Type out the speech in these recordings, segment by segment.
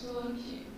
So king.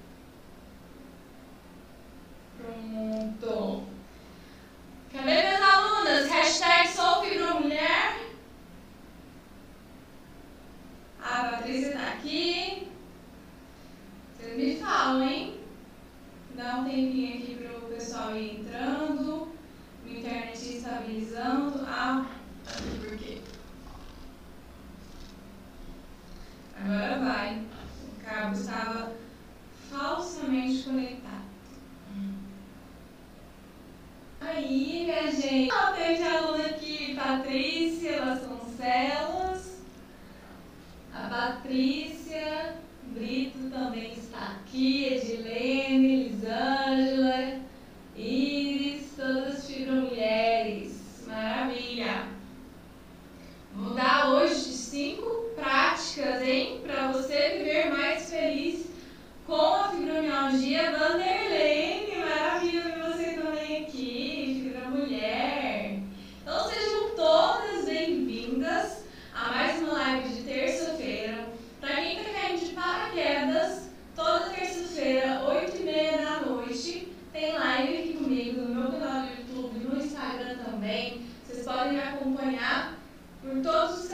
por todos os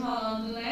Falando, né?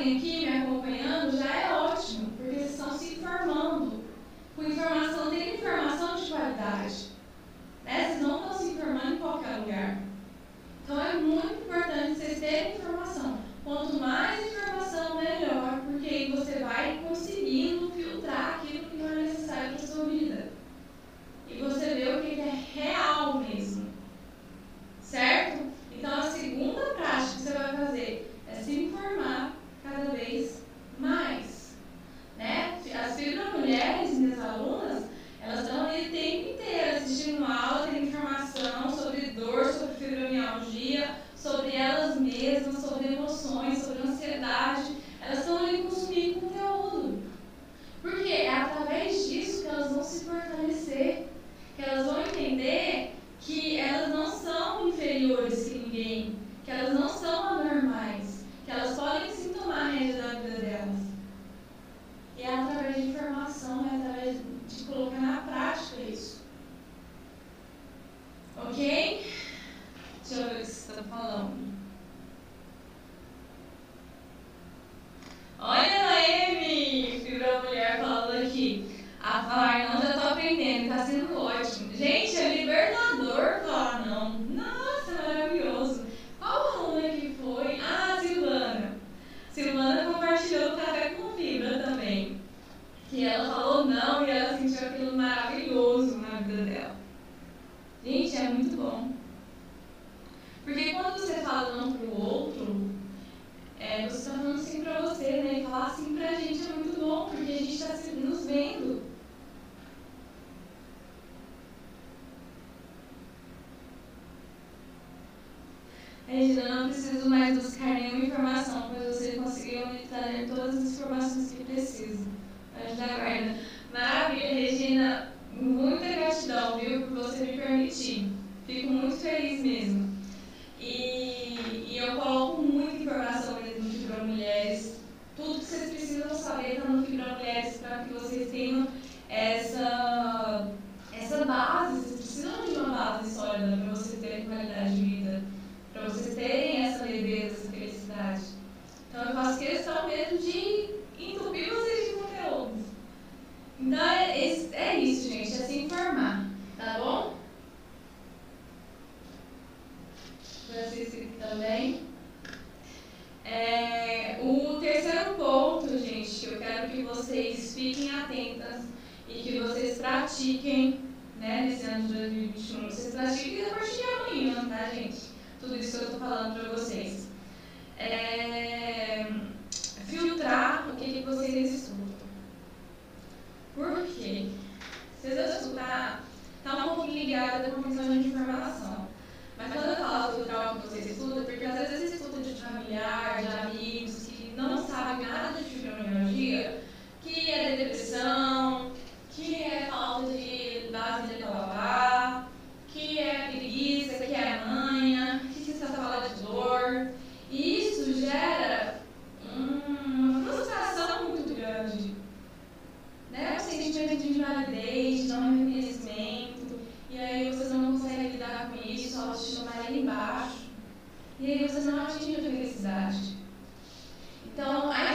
Eliakim vocês fiquem atentas e que vocês pratiquem, né, nesse ano de 2021, vocês pratiquem a partir de amanhã, tá, gente? Tudo isso que eu estou falando para vocês. É... Filtrar o que, que vocês escutam. Por quê? Vocês vão escutar, tá um pouquinho ligado à comissão de informação. Mas quando eu falo filtrar o que vocês escutam, é porque às vezes vocês escutam de familiar, de amigos, que não sabem nada de que é falta de dar vida para babá, que é preguiça, que é manha, que se falando de dor. E isso gera uma frustração muito grande. Né? O sentimento de invalidez, de não reconhecimento, e aí você não consegue lidar com isso, só autoestima tá vai lá embaixo. E aí você não atingem a felicidade. Então, a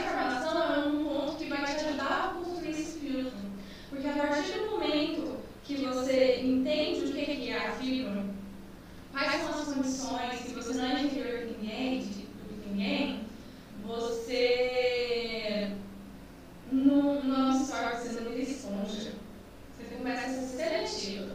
quais são as condições, se você não é inferior a ninguém, de, tipo ninguém, você não, não absorve, você não é responde esponja. Você começa a ser seletivo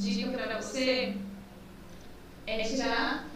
dica para você é tirar.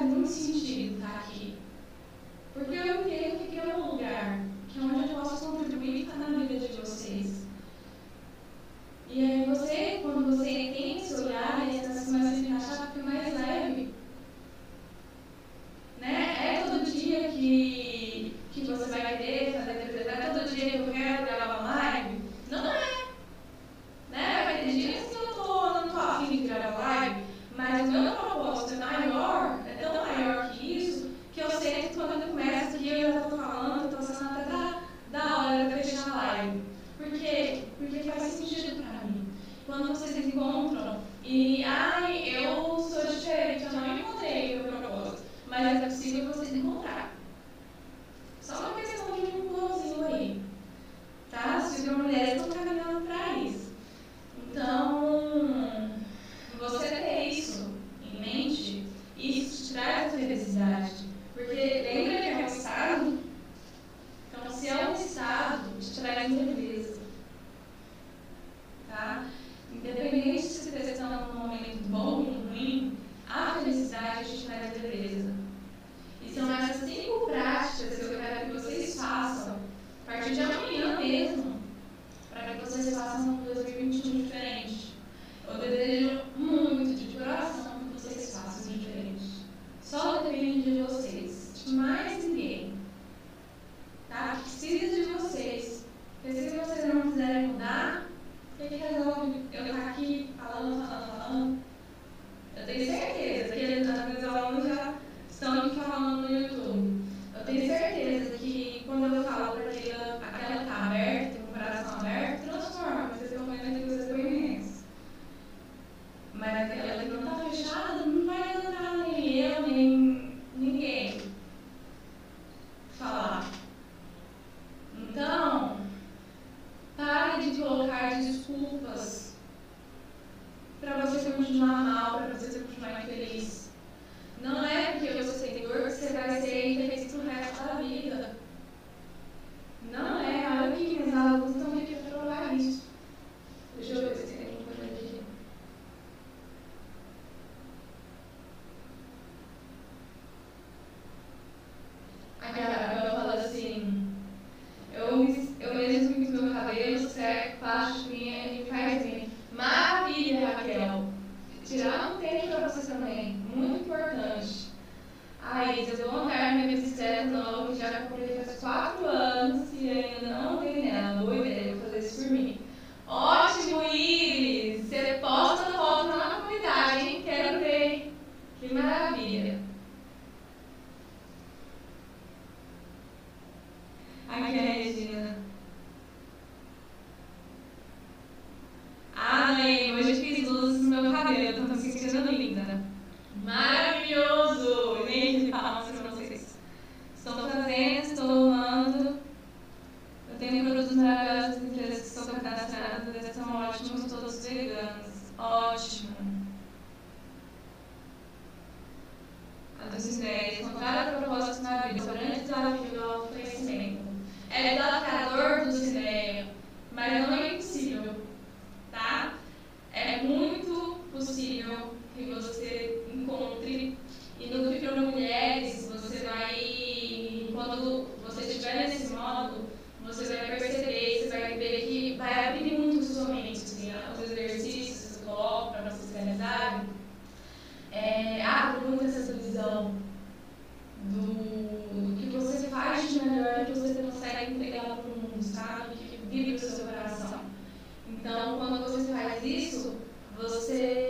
não muito sentido tá? vocês façam um 2021 diferente. Eu desejo way to go home and visit the você faz isso, você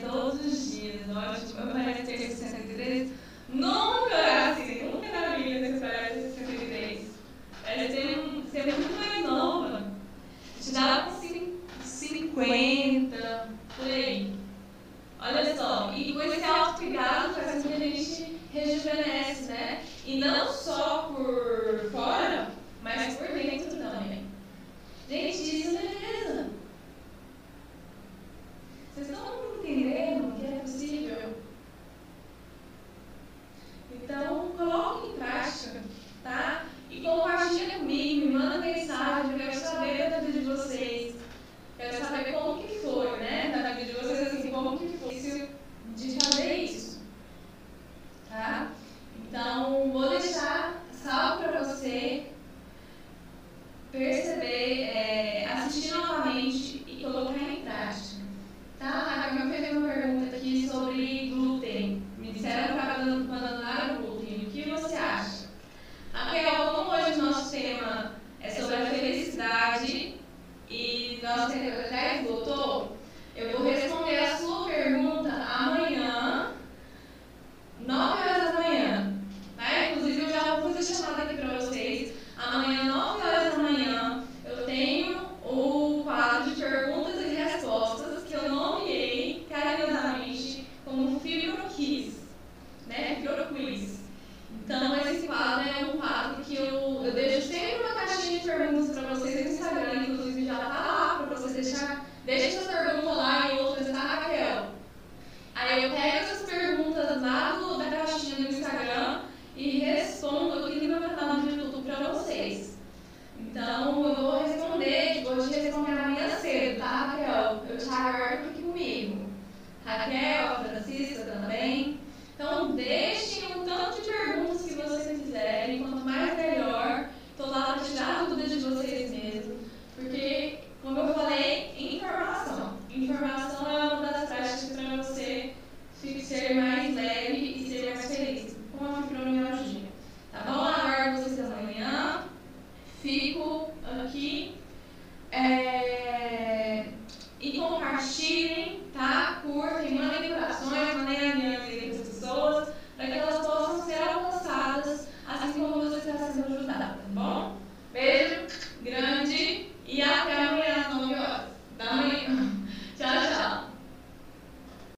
todos os dias. Nós, meu pai é 63, nunca